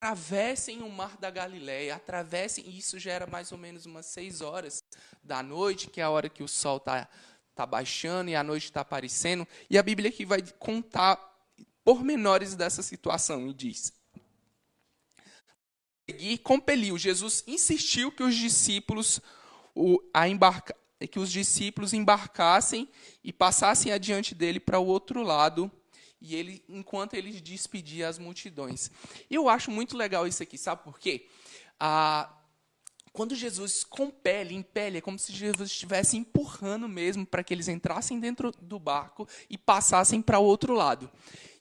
atravessem o mar da Galileia, atravessem, isso já era mais ou menos umas seis horas da noite, que é a hora que o sol está tá baixando e a noite está aparecendo, e a Bíblia aqui vai contar pormenores dessa situação e diz: e compeliu, Jesus insistiu que os discípulos o, a embarca, que os discípulos embarcassem e passassem adiante dele para o outro lado, e ele enquanto ele despedia as multidões. Eu acho muito legal isso aqui, sabe por quê? Ah, quando Jesus compele, impele, é como se Jesus estivesse empurrando mesmo para que eles entrassem dentro do barco e passassem para o outro lado.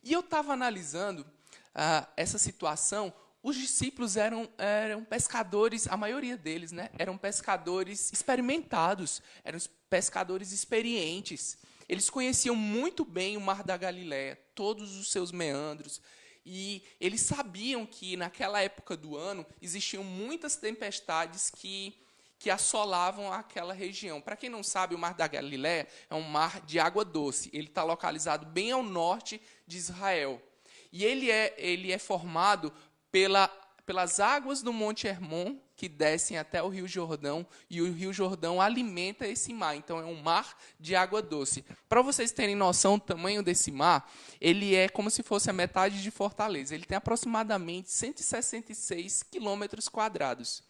E eu estava analisando ah, essa situação. Os discípulos eram, eram pescadores, a maioria deles, né, eram pescadores experimentados, eram pescadores experientes. Eles conheciam muito bem o Mar da Galiléia, todos os seus meandros, e eles sabiam que naquela época do ano existiam muitas tempestades que que assolavam aquela região. Para quem não sabe, o Mar da Galiléia é um mar de água doce. Ele está localizado bem ao norte de Israel. E ele é, ele é formado pela, pelas águas do Monte Hermon, que descem até o Rio Jordão, e o Rio Jordão alimenta esse mar. Então, é um mar de água doce. Para vocês terem noção do tamanho desse mar, ele é como se fosse a metade de Fortaleza. Ele tem aproximadamente 166 quilômetros quadrados.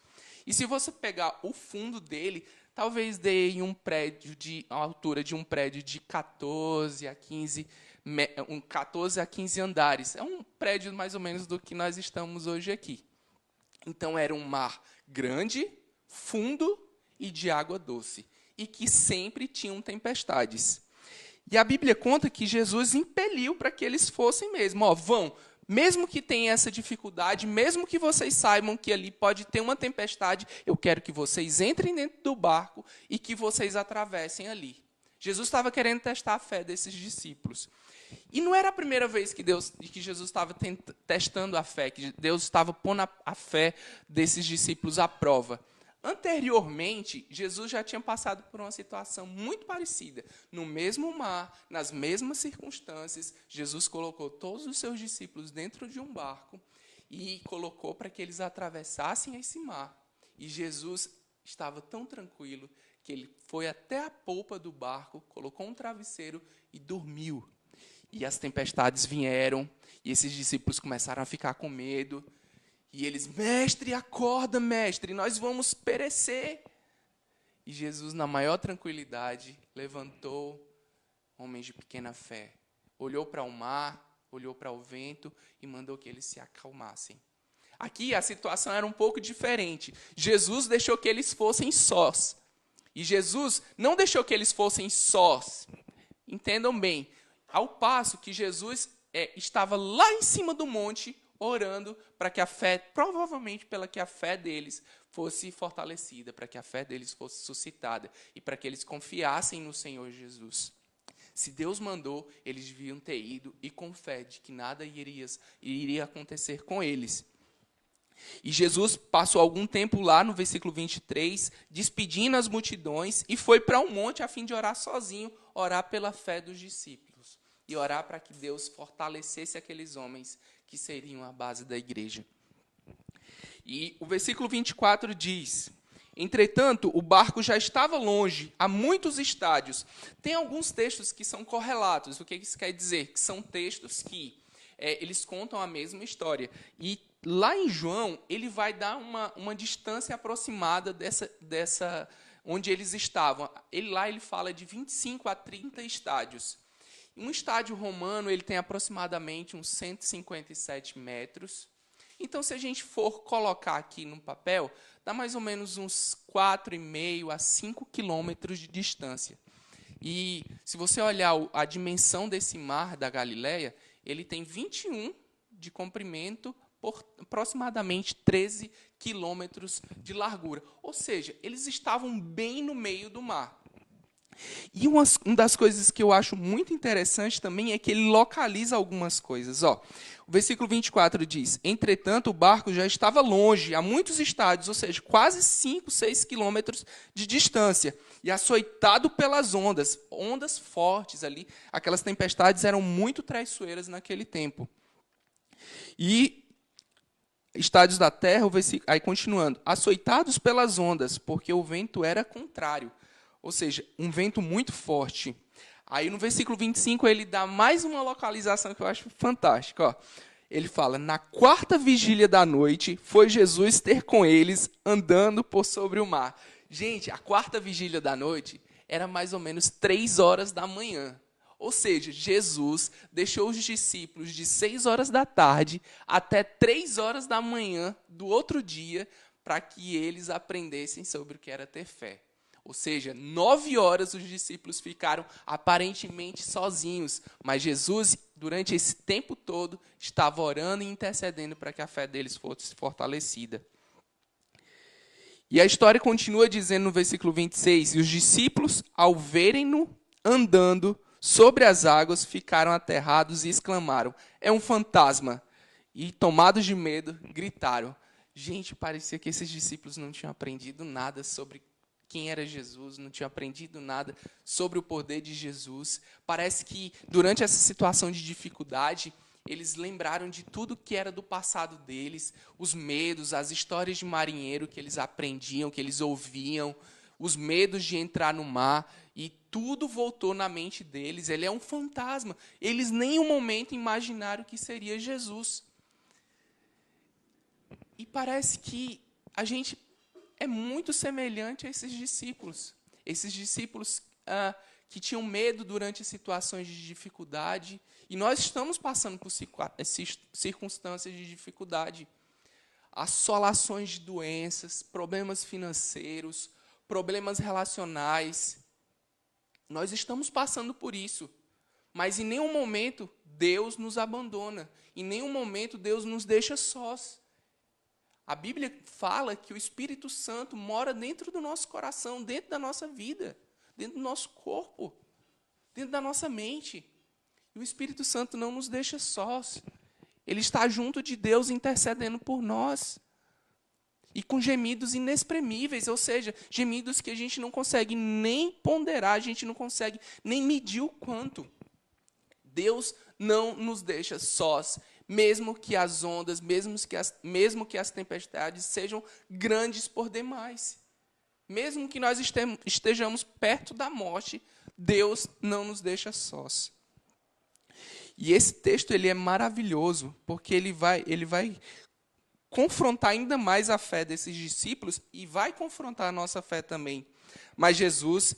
E se você pegar o fundo dele, talvez dê em um prédio de a altura de um prédio de 14 a 15 um 14 a 15 andares. É um prédio mais ou menos do que nós estamos hoje aqui. Então era um mar grande, fundo e de água doce, e que sempre tinham tempestades. E a Bíblia conta que Jesus impeliu para que eles fossem mesmo, ó, vão, mesmo que tenha essa dificuldade, mesmo que vocês saibam que ali pode ter uma tempestade, eu quero que vocês entrem dentro do barco e que vocês atravessem ali. Jesus estava querendo testar a fé desses discípulos. E não era a primeira vez que Deus, que Jesus estava testando a fé, que Deus estava pondo a, a fé desses discípulos à prova. Anteriormente, Jesus já tinha passado por uma situação muito parecida. No mesmo mar, nas mesmas circunstâncias, Jesus colocou todos os seus discípulos dentro de um barco e colocou para que eles atravessassem esse mar. E Jesus estava tão tranquilo que ele foi até a polpa do barco, colocou um travesseiro e dormiu. E as tempestades vieram, e esses discípulos começaram a ficar com medo. E eles, mestre, acorda, mestre, nós vamos perecer. E Jesus, na maior tranquilidade, levantou homens de pequena fé, olhou para o mar, olhou para o vento e mandou que eles se acalmassem. Aqui a situação era um pouco diferente. Jesus deixou que eles fossem sós. E Jesus não deixou que eles fossem sós. Entendam bem. Ao passo que Jesus é, estava lá em cima do monte, orando para que a fé, provavelmente pela que a fé deles fosse fortalecida, para que a fé deles fosse suscitada e para que eles confiassem no Senhor Jesus. Se Deus mandou, eles deviam ter ido e com fé de que nada iria, iria acontecer com eles. E Jesus passou algum tempo lá no versículo 23, despedindo as multidões, e foi para um monte a fim de orar sozinho, orar pela fé dos discípulos. E orar para que Deus fortalecesse aqueles homens que seriam a base da igreja. E o versículo 24 diz: Entretanto, o barco já estava longe, a muitos estádios. Tem alguns textos que são correlatos. O que isso quer dizer? Que são textos que é, eles contam a mesma história. E lá em João, ele vai dar uma, uma distância aproximada dessa, dessa onde eles estavam. Ele lá ele fala de 25 a 30 estádios. Um estádio romano ele tem aproximadamente uns 157 metros. Então, se a gente for colocar aqui no papel, dá mais ou menos uns 4,5 a 5 quilômetros de distância. E se você olhar a dimensão desse mar da Galileia, ele tem 21 de comprimento por aproximadamente 13 quilômetros de largura. Ou seja, eles estavam bem no meio do mar. E uma, uma das coisas que eu acho muito interessante também é que ele localiza algumas coisas. Ó, o versículo 24 diz: Entretanto, o barco já estava longe, a muitos estádios, ou seja, quase 5, 6 quilômetros de distância, e açoitado pelas ondas, ondas fortes ali. Aquelas tempestades eram muito traiçoeiras naquele tempo. E estádios da terra, aí continuando, açoitados pelas ondas, porque o vento era contrário. Ou seja, um vento muito forte. Aí no versículo 25 ele dá mais uma localização que eu acho fantástica. Ó. Ele fala: Na quarta vigília da noite, foi Jesus ter com eles andando por sobre o mar. Gente, a quarta vigília da noite era mais ou menos três horas da manhã. Ou seja, Jesus deixou os discípulos de seis horas da tarde até três horas da manhã do outro dia para que eles aprendessem sobre o que era ter fé. Ou seja, nove horas os discípulos ficaram aparentemente sozinhos, mas Jesus, durante esse tempo todo, estava orando e intercedendo para que a fé deles fosse fortalecida. E a história continua dizendo no versículo 26: E os discípulos, ao verem-no andando, sobre as águas, ficaram aterrados e exclamaram: É um fantasma! E, tomados de medo, gritaram. Gente, parecia que esses discípulos não tinham aprendido nada sobre quem era Jesus, não tinham aprendido nada sobre o poder de Jesus. Parece que, durante essa situação de dificuldade, eles lembraram de tudo que era do passado deles, os medos, as histórias de marinheiro que eles aprendiam, que eles ouviam, os medos de entrar no mar, e tudo voltou na mente deles. Ele é um fantasma. Eles nem um momento imaginaram que seria Jesus. E parece que a gente é muito semelhante a esses discípulos. Esses discípulos ah, que tinham medo durante situações de dificuldade. E nós estamos passando por circunstâncias de dificuldade. Assolações de doenças, problemas financeiros, problemas relacionais. Nós estamos passando por isso. Mas em nenhum momento Deus nos abandona. Em nenhum momento Deus nos deixa sós. A Bíblia fala que o Espírito Santo mora dentro do nosso coração, dentro da nossa vida, dentro do nosso corpo, dentro da nossa mente. E o Espírito Santo não nos deixa sós. Ele está junto de Deus intercedendo por nós e com gemidos inexprimíveis, ou seja, gemidos que a gente não consegue nem ponderar, a gente não consegue nem medir o quanto. Deus não nos deixa sós, mesmo que as ondas, mesmo que as, mesmo que as tempestades sejam grandes por demais. Mesmo que nós estejamos perto da morte, Deus não nos deixa sós. E esse texto ele é maravilhoso, porque ele vai, ele vai confrontar ainda mais a fé desses discípulos e vai confrontar a nossa fé também. Mas Jesus,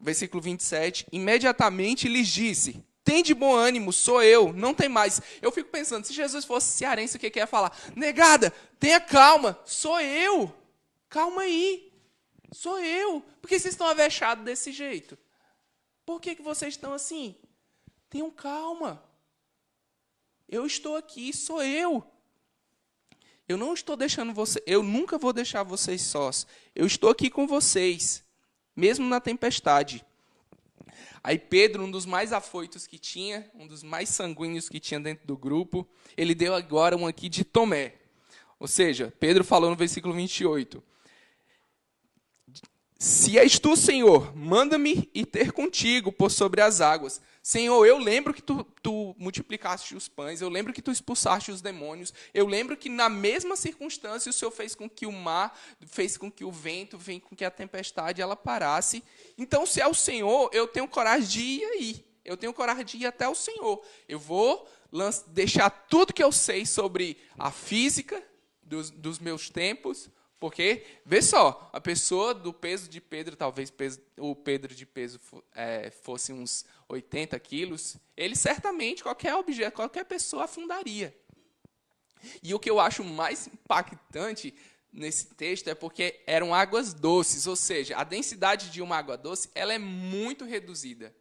versículo 27, imediatamente lhes disse: Tem de bom ânimo, sou eu, não tem mais. Eu fico pensando, se Jesus fosse cearense, o que, que ia falar? Negada, tenha calma, sou eu. Calma aí, sou eu. Por que vocês estão avechados desse jeito? Por que, que vocês estão assim? Tenham calma. Eu estou aqui, sou eu. Eu não estou deixando você, eu nunca vou deixar vocês sós. Eu estou aqui com vocês, mesmo na tempestade. Aí Pedro, um dos mais afoitos que tinha, um dos mais sanguíneos que tinha dentro do grupo, ele deu agora um aqui de Tomé. Ou seja, Pedro falou no versículo 28: Se és tu, Senhor, manda-me ir ter contigo por sobre as águas. Senhor, eu lembro que tu, tu, multiplicaste os pães, eu lembro que tu expulsaste os demônios, eu lembro que na mesma circunstância o Senhor fez com que o mar, fez com que o vento, fez com que a tempestade ela parasse. Então, se é o Senhor, eu tenho coragem de ir aí. Eu tenho coragem de ir até o Senhor. Eu vou deixar tudo que eu sei sobre a física dos, dos meus tempos, porque, vê só, a pessoa do peso de Pedro, talvez peso, o Pedro de peso é, fosse uns 80 quilos, ele certamente, qualquer objeto, qualquer pessoa afundaria. E o que eu acho mais impactante nesse texto é porque eram águas doces, ou seja, a densidade de uma água doce ela é muito reduzida.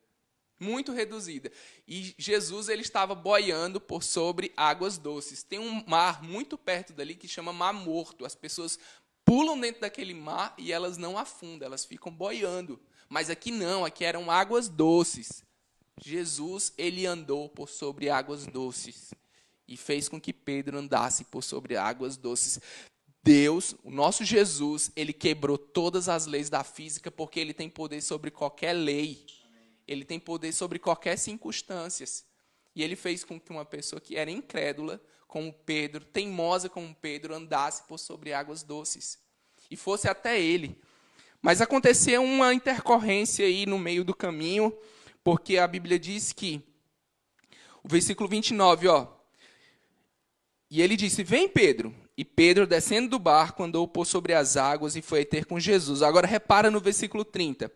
Muito reduzida. E Jesus ele estava boiando por sobre águas doces. Tem um mar muito perto dali que chama Mar Morto. As pessoas pulam dentro daquele mar e elas não afundam, elas ficam boiando. Mas aqui não, aqui eram águas doces. Jesus, ele andou por sobre águas doces e fez com que Pedro andasse por sobre águas doces. Deus, o nosso Jesus, ele quebrou todas as leis da física porque ele tem poder sobre qualquer lei. Ele tem poder sobre qualquer circunstância. E ele fez com que uma pessoa que era incrédula como Pedro, teimosa como Pedro, andasse por sobre águas doces e fosse até ele. Mas aconteceu uma intercorrência aí no meio do caminho, porque a Bíblia diz que o versículo 29, ó. E ele disse: Vem, Pedro. E Pedro, descendo do barco, andou por sobre as águas e foi ter com Jesus. Agora repara no versículo 30.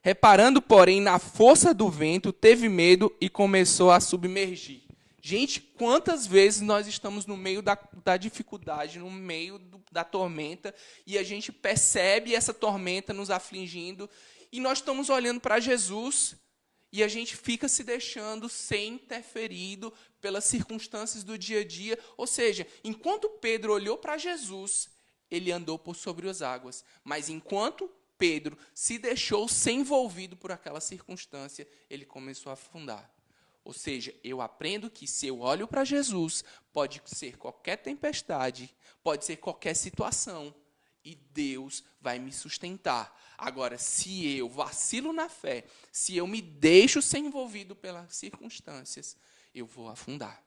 Reparando, porém, na força do vento, teve medo e começou a submergir. Gente, quantas vezes nós estamos no meio da, da dificuldade, no meio do, da tormenta, e a gente percebe essa tormenta nos afligindo, e nós estamos olhando para Jesus, e a gente fica se deixando ser interferido pelas circunstâncias do dia a dia. Ou seja, enquanto Pedro olhou para Jesus, ele andou por sobre as águas. Mas enquanto Pedro se deixou ser envolvido por aquela circunstância, ele começou a afundar. Ou seja, eu aprendo que se eu olho para Jesus, pode ser qualquer tempestade, pode ser qualquer situação, e Deus vai me sustentar. Agora, se eu vacilo na fé, se eu me deixo ser envolvido pelas circunstâncias, eu vou afundar.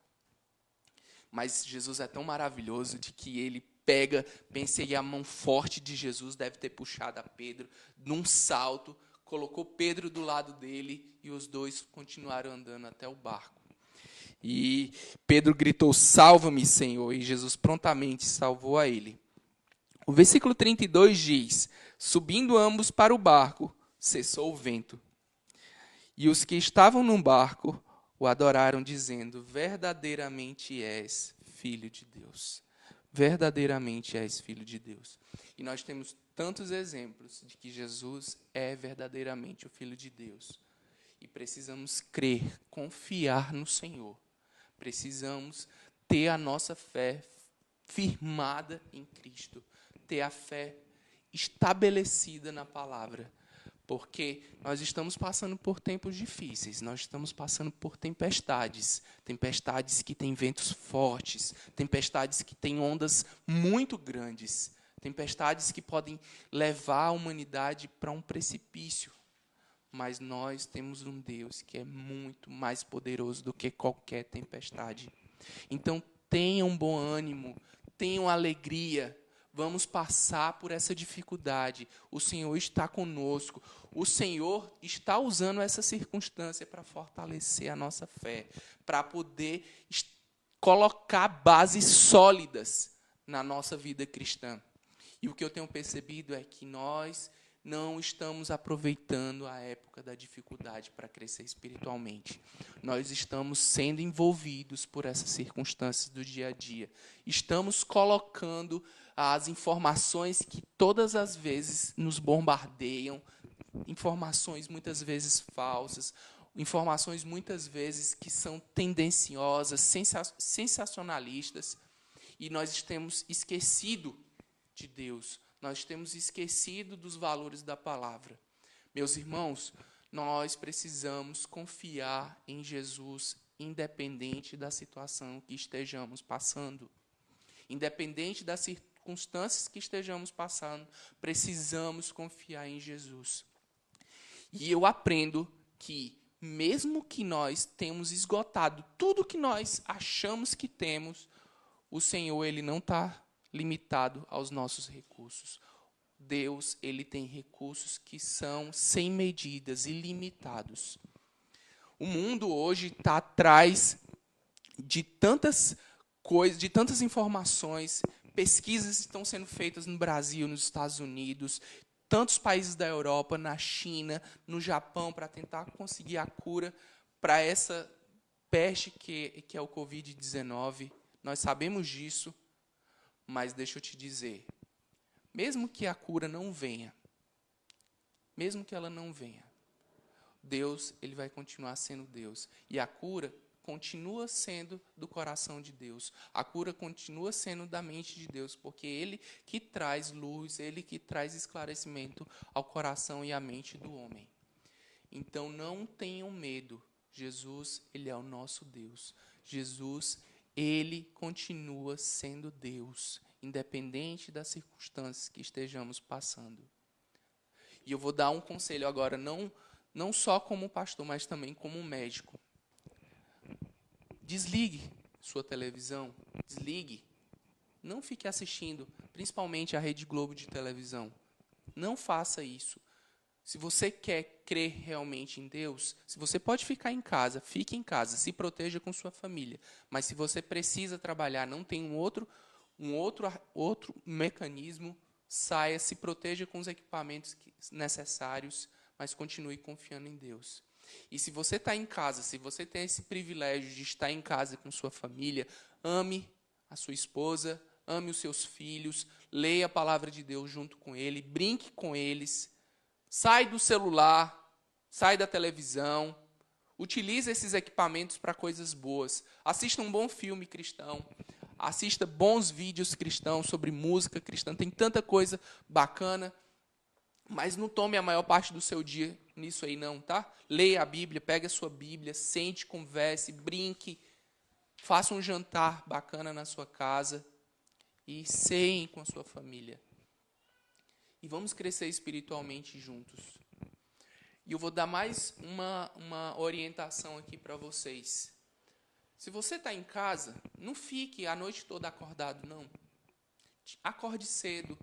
Mas Jesus é tão maravilhoso de que ele pega, pensei, a mão forte de Jesus deve ter puxado a Pedro num salto, colocou Pedro do lado dele e os dois continuaram andando até o barco. E Pedro gritou: Salva-me, Senhor, e Jesus prontamente salvou a ele. O versículo 32 diz: Subindo ambos para o barco, cessou o vento. E os que estavam no barco o adoraram, dizendo: Verdadeiramente és filho de Deus. Verdadeiramente és filho de Deus. E nós temos tantos exemplos de que Jesus é verdadeiramente o Filho de Deus. E precisamos crer, confiar no Senhor. Precisamos ter a nossa fé firmada em Cristo, ter a fé estabelecida na palavra. Porque nós estamos passando por tempos difíceis, nós estamos passando por tempestades, tempestades que têm ventos fortes, tempestades que têm ondas muito grandes tempestades que podem levar a humanidade para um precipício. Mas nós temos um Deus que é muito mais poderoso do que qualquer tempestade. Então, tenham bom ânimo, tenham alegria. Vamos passar por essa dificuldade. O Senhor está conosco. O Senhor está usando essa circunstância para fortalecer a nossa fé, para poder colocar bases sólidas na nossa vida cristã. E o que eu tenho percebido é que nós não estamos aproveitando a época da dificuldade para crescer espiritualmente. Nós estamos sendo envolvidos por essas circunstâncias do dia a dia. Estamos colocando as informações que todas as vezes nos bombardeiam, informações muitas vezes falsas, informações muitas vezes que são tendenciosas, sensacionalistas, e nós temos esquecido de Deus. Nós temos esquecido dos valores da palavra. Meus irmãos, nós precisamos confiar em Jesus, independente da situação que estejamos passando. Independente das circunstâncias que estejamos passando, precisamos confiar em Jesus. E eu aprendo que, mesmo que nós tenhamos esgotado tudo que nós achamos que temos, o Senhor ele não está limitado aos nossos recursos. Deus, ele tem recursos que são sem medidas, ilimitados. O mundo hoje está atrás de tantas coisas, de tantas informações, pesquisas estão sendo feitas no Brasil, nos Estados Unidos, tantos países da Europa, na China, no Japão, para tentar conseguir a cura para essa peste que, que é o Covid-19. Nós sabemos disso. Mas deixa eu te dizer, mesmo que a cura não venha, mesmo que ela não venha, Deus, ele vai continuar sendo Deus. E a cura continua sendo do coração de Deus. A cura continua sendo da mente de Deus, porque ele que traz luz, ele que traz esclarecimento ao coração e à mente do homem. Então não tenham medo. Jesus, ele é o nosso Deus. Jesus, ele continua sendo Deus, independente das circunstâncias que estejamos passando. E eu vou dar um conselho agora, não, não só como pastor, mas também como médico. Desligue sua televisão, desligue. Não fique assistindo, principalmente a Rede Globo de televisão. Não faça isso. Se você quer crer realmente em Deus, se você pode ficar em casa, fique em casa, se proteja com sua família. Mas se você precisa trabalhar, não tem um outro, um outro, outro mecanismo, saia, se proteja com os equipamentos necessários, mas continue confiando em Deus. E se você está em casa, se você tem esse privilégio de estar em casa com sua família, ame a sua esposa, ame os seus filhos, leia a palavra de Deus junto com ele, brinque com eles, sai do celular, sai da televisão, utilize esses equipamentos para coisas boas. Assista um bom filme cristão, assista bons vídeos cristãos sobre música cristã, tem tanta coisa bacana. Mas não tome a maior parte do seu dia nisso aí, não, tá? Leia a Bíblia, pegue a sua Bíblia, sente, converse, brinque, faça um jantar bacana na sua casa e ceiem com a sua família. E vamos crescer espiritualmente juntos. E eu vou dar mais uma, uma orientação aqui para vocês. Se você está em casa, não fique a noite toda acordado, não. Acorde cedo,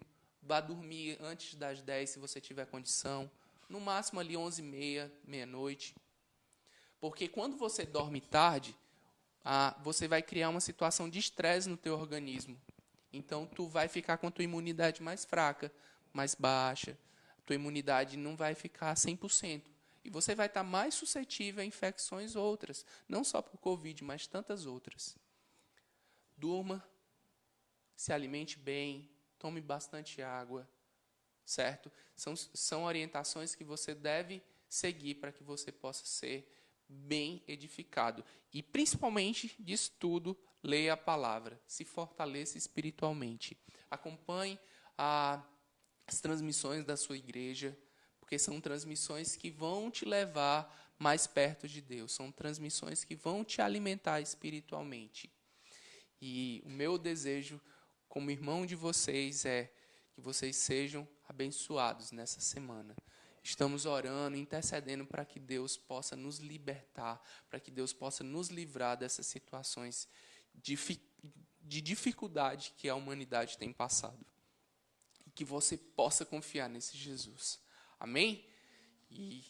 Vá dormir antes das 10 se você tiver condição. No máximo ali 11 e meia, meia-noite. Porque quando você dorme tarde, ah, você vai criar uma situação de estresse no teu organismo. Então, tu vai ficar com a tua imunidade mais fraca, mais baixa. Tua imunidade não vai ficar 100%. E você vai estar mais suscetível a infecções outras. Não só por Covid, mas tantas outras. Durma, se alimente bem, tome bastante água, certo? São, são orientações que você deve seguir para que você possa ser bem edificado. E principalmente disso tudo, leia a palavra, se fortaleça espiritualmente. Acompanhe a, as transmissões da sua igreja, porque são transmissões que vão te levar mais perto de Deus, são transmissões que vão te alimentar espiritualmente. E o meu desejo como irmão de vocês é que vocês sejam abençoados nessa semana. Estamos orando, intercedendo para que Deus possa nos libertar, para que Deus possa nos livrar dessas situações de, de dificuldade que a humanidade tem passado. Que você possa confiar nesse Jesus. Amém? E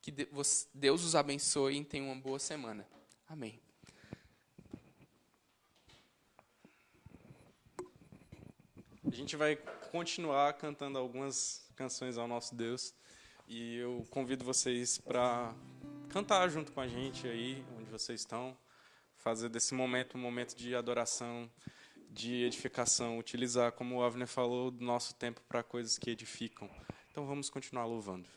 que Deus os abençoe e tenha uma boa semana. Amém. A gente vai continuar cantando algumas canções ao nosso Deus e eu convido vocês para cantar junto com a gente aí, onde vocês estão, fazer desse momento um momento de adoração, de edificação, utilizar, como o Avner falou, nosso tempo para coisas que edificam. Então vamos continuar louvando.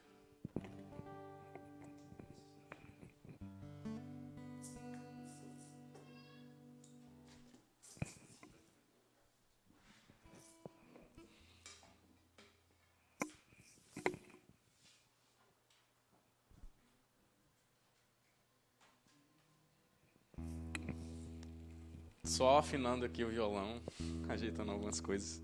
Só afinando aqui o violão, ajeitando algumas coisas.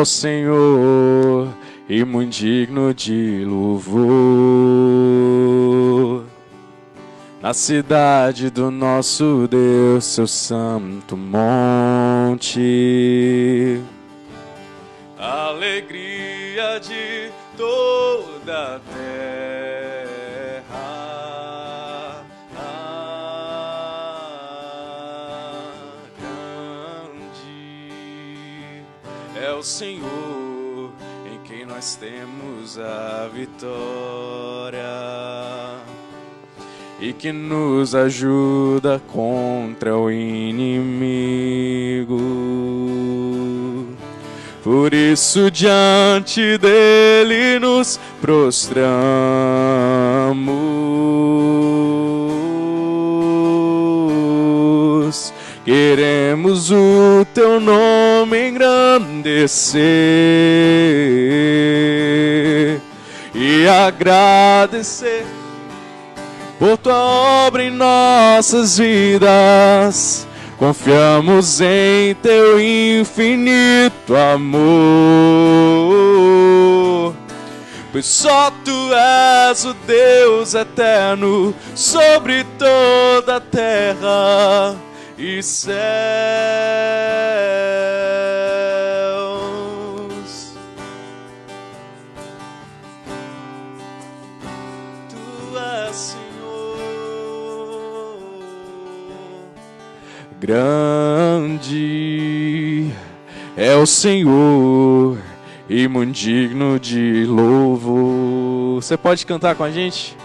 O Senhor e muito digno de louvor. Na cidade do nosso Deus, seu santo monte. Alegria de toda a o Senhor em quem nós temos a vitória. e que nos ajuda contra o inimigo. Por isso, diante dele nos prostramos. Teu nome engrandecer e agradecer por tua obra em nossas vidas. Confiamos em teu infinito amor. Pois só tu és o Deus eterno sobre toda a terra e céus. Tu és Senhor, grande é o Senhor e digno de louvor. Você pode cantar com a gente?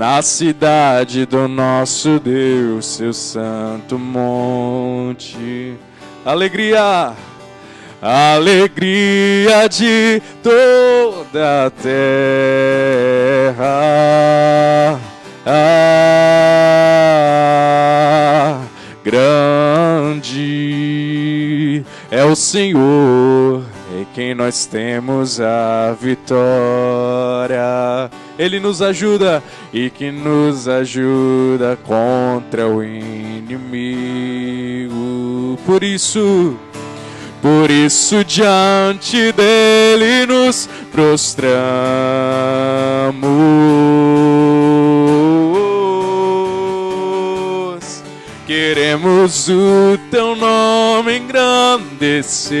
Na cidade do nosso Deus, seu santo monte. Alegria, alegria de toda a terra. Ah, grande é o Senhor, em quem nós temos a vitória. Ele nos ajuda e que nos ajuda contra o inimigo. Por isso, por isso diante dele nos prostramos. Queremos o teu nome engrandecer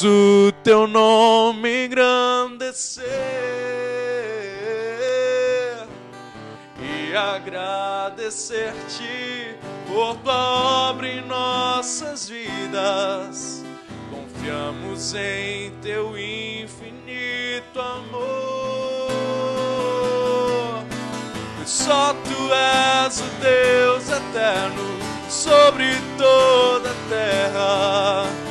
O teu nome engrandecer e agradecer-te por tua obra em nossas vidas. Confiamos em teu infinito amor. Só tu és o Deus eterno sobre toda a terra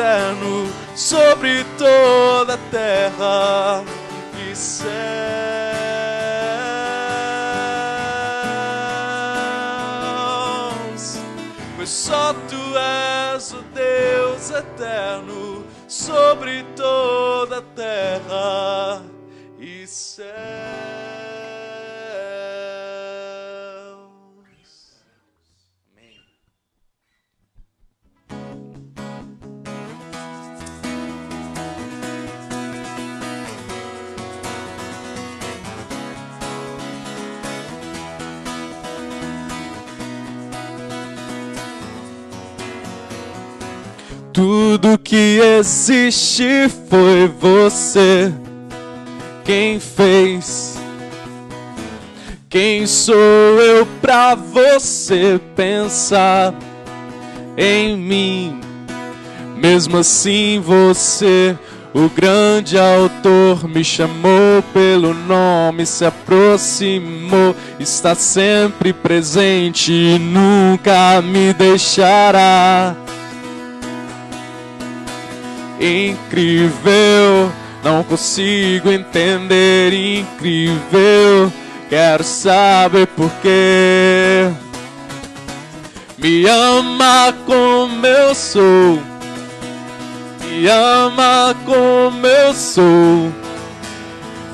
eterno sobre toda a terra e céus. Pois só tu és o Deus eterno sobre toda a terra e céus. Tudo que existe foi você quem fez. Quem sou eu pra você pensar em mim? Mesmo assim, você, o grande autor, me chamou pelo nome, se aproximou, está sempre presente e nunca me deixará incrível. Não consigo entender, incrível. Quero saber por quê. Me ama como eu sou. Me ama como eu sou.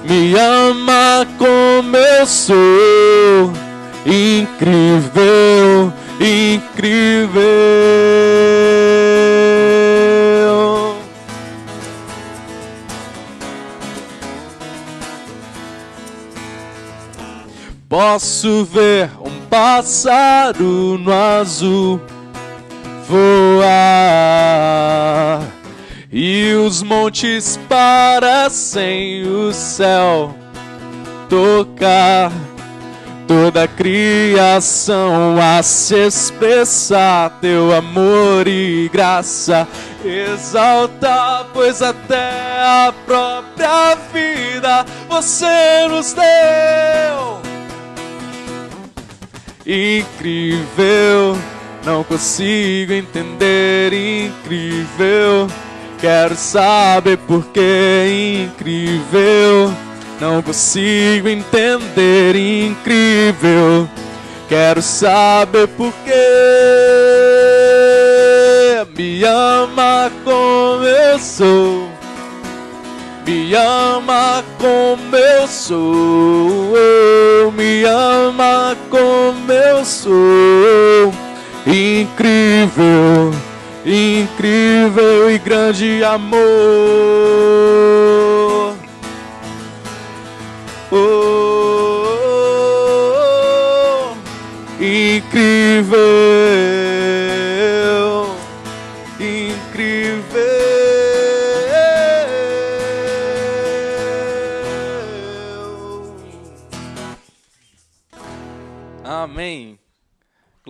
me ama como eu sou. Incrível, incrível. Posso ver um pássaro no azul voar. E os montes parecem o céu tocar. Toda a criação a se expressar teu amor e graça exaltar pois até a própria vida você nos deu incrível não consigo entender incrível quero saber por que incrível não consigo entender, incrível. Quero saber por que me ama como eu sou. Me ama como eu sou. Me ama como eu sou. Incrível, incrível e grande amor. Oh, incrível, incrível.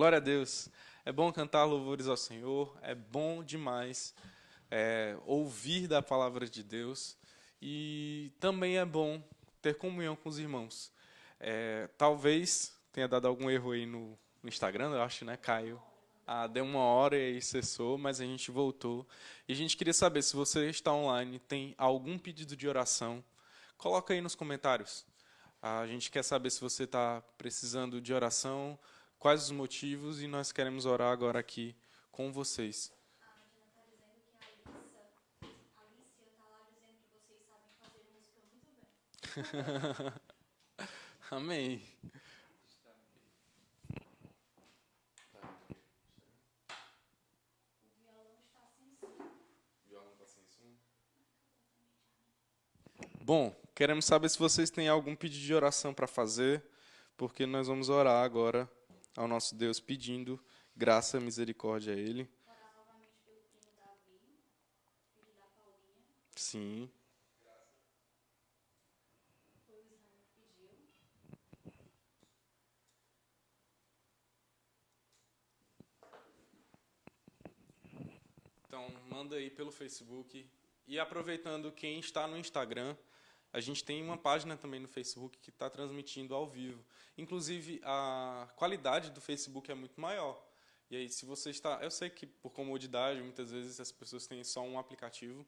Glória a Deus. É bom cantar louvores ao Senhor, é bom demais é, ouvir da palavra de Deus e também é bom ter comunhão com os irmãos. É, talvez tenha dado algum erro aí no, no Instagram, eu acho, né? Caiu. Ah, deu uma hora e aí cessou, mas a gente voltou. E a gente queria saber se você está online, tem algum pedido de oração, coloca aí nos comentários. A gente quer saber se você está precisando de oração, quais os motivos, e nós queremos orar agora aqui com vocês. Amém. Bom, queremos saber se vocês têm algum pedido de oração para fazer, porque nós vamos orar agora ao nosso Deus pedindo graça misericórdia a Ele. Sim. Então, manda aí pelo Facebook. E aproveitando quem está no Instagram, a gente tem uma página também no Facebook que está transmitindo ao vivo. Inclusive, a qualidade do Facebook é muito maior. E aí, se você está. Eu sei que por comodidade, muitas vezes as pessoas têm só um aplicativo.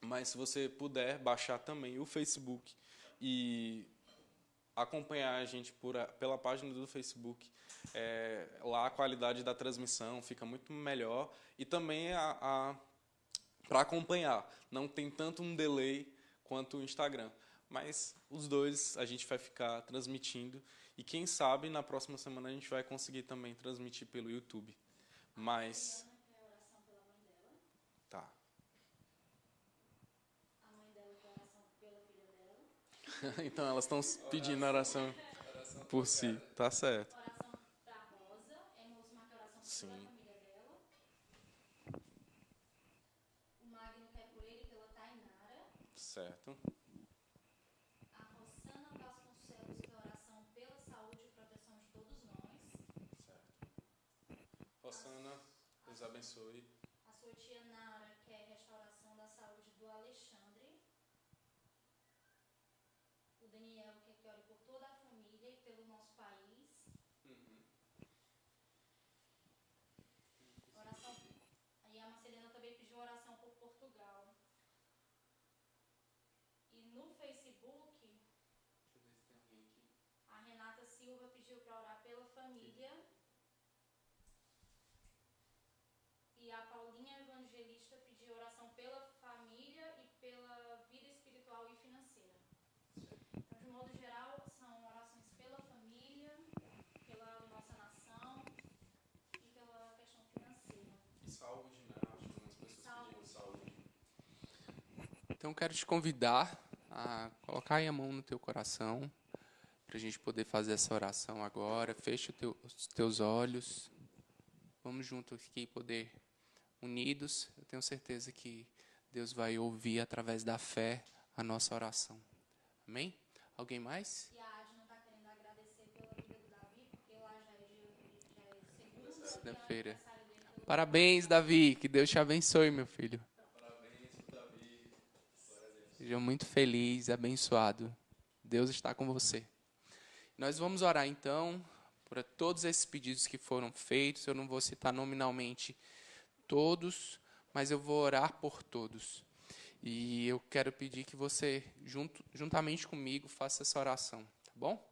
Mas se você puder baixar também o Facebook e acompanhar a gente por, pela página do Facebook, é, lá a qualidade da transmissão fica muito melhor e também a, a para acompanhar. Não tem tanto um delay quanto o Instagram. Mas os dois a gente vai ficar transmitindo e quem sabe na próxima semana a gente vai conseguir também transmitir pelo YouTube. Mas Tá. então elas estão pedindo oração por si, tá certo. Sim. Certo. A Rosana Vasconcelos quer oração pela saúde e proteção de todos nós. Certo. Rosana, Deus abençoe. A sua tia Nara quer restauração da saúde do Alexandre. O Daniel quer que ore por toda a família e pelo nosso país. Oração. Aí a Marcelina também pediu oração por Portugal. E no Facebook, a Renata Silva pediu para orar pela família. E a Paulinha Evangelista pediu oração pela família e pela vida espiritual e financeira. Então, quero te convidar a colocar aí a mão no teu coração, para a gente poder fazer essa oração agora. Feche teu- os teus olhos. Vamos juntos aqui poder, unidos, eu tenho certeza que Deus vai ouvir através da fé a nossa oração. Amém? Alguém mais? E a não está querendo agradecer pela vida do Davi, porque lá já é é segunda, Segunda-feira. Então, Parabéns, Davi. Que Deus te abençoe, meu filho. Seja muito feliz abençoado. Deus está com você. Nós vamos orar então por todos esses pedidos que foram feitos. Eu não vou citar nominalmente todos, mas eu vou orar por todos. E eu quero pedir que você, junto, juntamente comigo, faça essa oração, tá bom?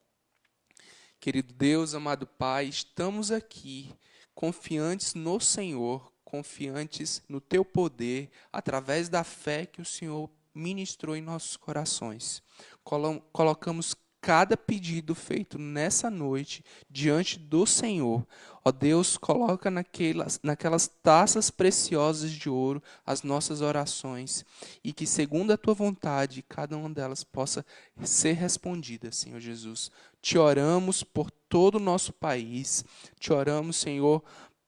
Querido Deus, amado Pai, estamos aqui confiantes no Senhor, confiantes no Teu poder, através da fé que o Senhor ministrou em nossos corações. Colo- Colocamos cada pedido feito nessa noite diante do Senhor. Ó Deus, coloca naquelas, naquelas taças preciosas de ouro as nossas orações e que, segundo a tua vontade, cada uma delas possa ser respondida, Senhor Jesus. Te oramos por todo o nosso país, te oramos, Senhor,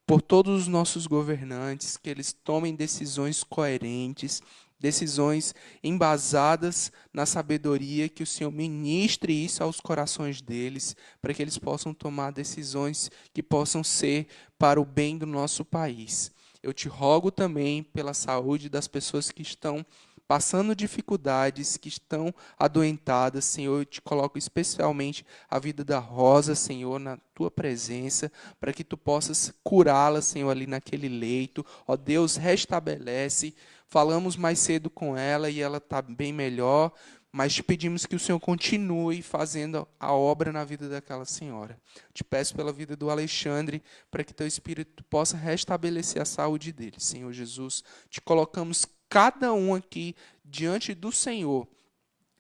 por todos os nossos governantes, que eles tomem decisões coerentes, decisões embasadas na sabedoria, que o Senhor ministre isso aos corações deles, para que eles possam tomar decisões que possam ser para o bem do nosso país. Eu te rogo também pela saúde das pessoas que estão passando dificuldades, que estão adoentadas, Senhor, eu te coloco especialmente a vida da Rosa, Senhor, na tua presença, para que tu possas curá-la, Senhor, ali naquele leito. Ó Deus, restabelece. Falamos mais cedo com ela e ela está bem melhor, mas te pedimos que o Senhor continue fazendo a obra na vida daquela senhora. Te peço pela vida do Alexandre, para que teu Espírito possa restabelecer a saúde dele, Senhor Jesus. Te colocamos cada um aqui diante do Senhor.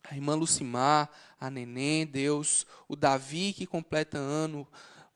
A irmã Lucimar, a Neném, Deus, o Davi que completa ano.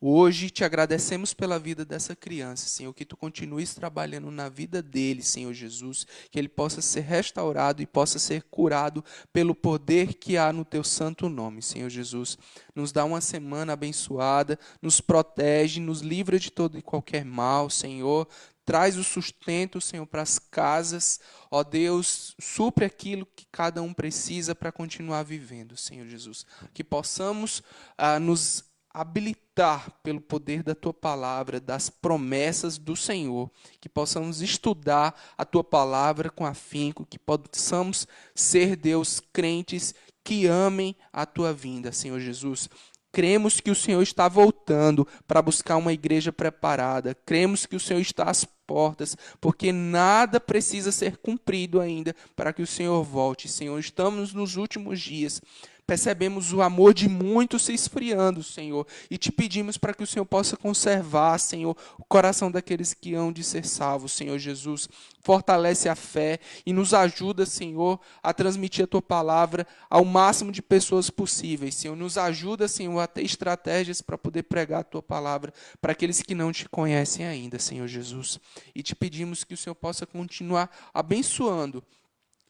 Hoje te agradecemos pela vida dessa criança, Senhor, que tu continues trabalhando na vida dele, Senhor Jesus, que ele possa ser restaurado e possa ser curado pelo poder que há no teu santo nome, Senhor Jesus. Nos dá uma semana abençoada, nos protege, nos livra de todo e qualquer mal, Senhor. Traz o sustento, Senhor, para as casas. Ó Deus, supre aquilo que cada um precisa para continuar vivendo, Senhor Jesus. Que possamos ah, nos habilitar pelo poder da tua palavra, das promessas do Senhor, que possamos estudar a tua palavra com afinco, que possamos ser, Deus, crentes que amem a tua vinda, Senhor Jesus. Cremos que o Senhor está voltando para buscar uma igreja preparada. Cremos que o Senhor está às portas, porque nada precisa ser cumprido ainda para que o Senhor volte. Senhor, estamos nos últimos dias. Percebemos o amor de muitos se esfriando, Senhor, e te pedimos para que o Senhor possa conservar, Senhor, o coração daqueles que hão de ser salvos, Senhor Jesus. Fortalece a fé e nos ajuda, Senhor, a transmitir a tua palavra ao máximo de pessoas possíveis, Senhor. Nos ajuda, Senhor, a ter estratégias para poder pregar a tua palavra para aqueles que não te conhecem ainda, Senhor Jesus. E te pedimos que o Senhor possa continuar abençoando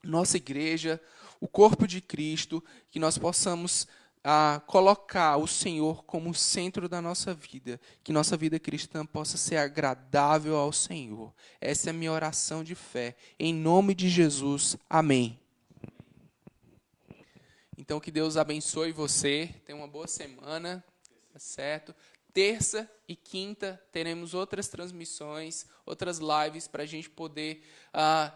nossa igreja, o corpo de Cristo, que nós possamos ah, colocar o Senhor como centro da nossa vida, que nossa vida cristã possa ser agradável ao Senhor. Essa é a minha oração de fé. Em nome de Jesus, amém. Então, que Deus abençoe você. Tenha uma boa semana, tá certo? Terça e quinta teremos outras transmissões, outras lives para a gente poder ah,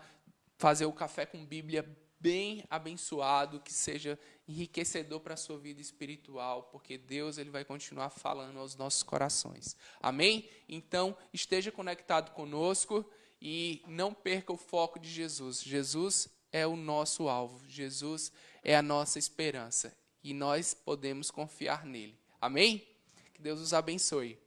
fazer o café com Bíblia bem abençoado, que seja enriquecedor para a sua vida espiritual, porque Deus ele vai continuar falando aos nossos corações. Amém? Então, esteja conectado conosco e não perca o foco de Jesus. Jesus é o nosso alvo. Jesus é a nossa esperança e nós podemos confiar nele. Amém? Que Deus os abençoe.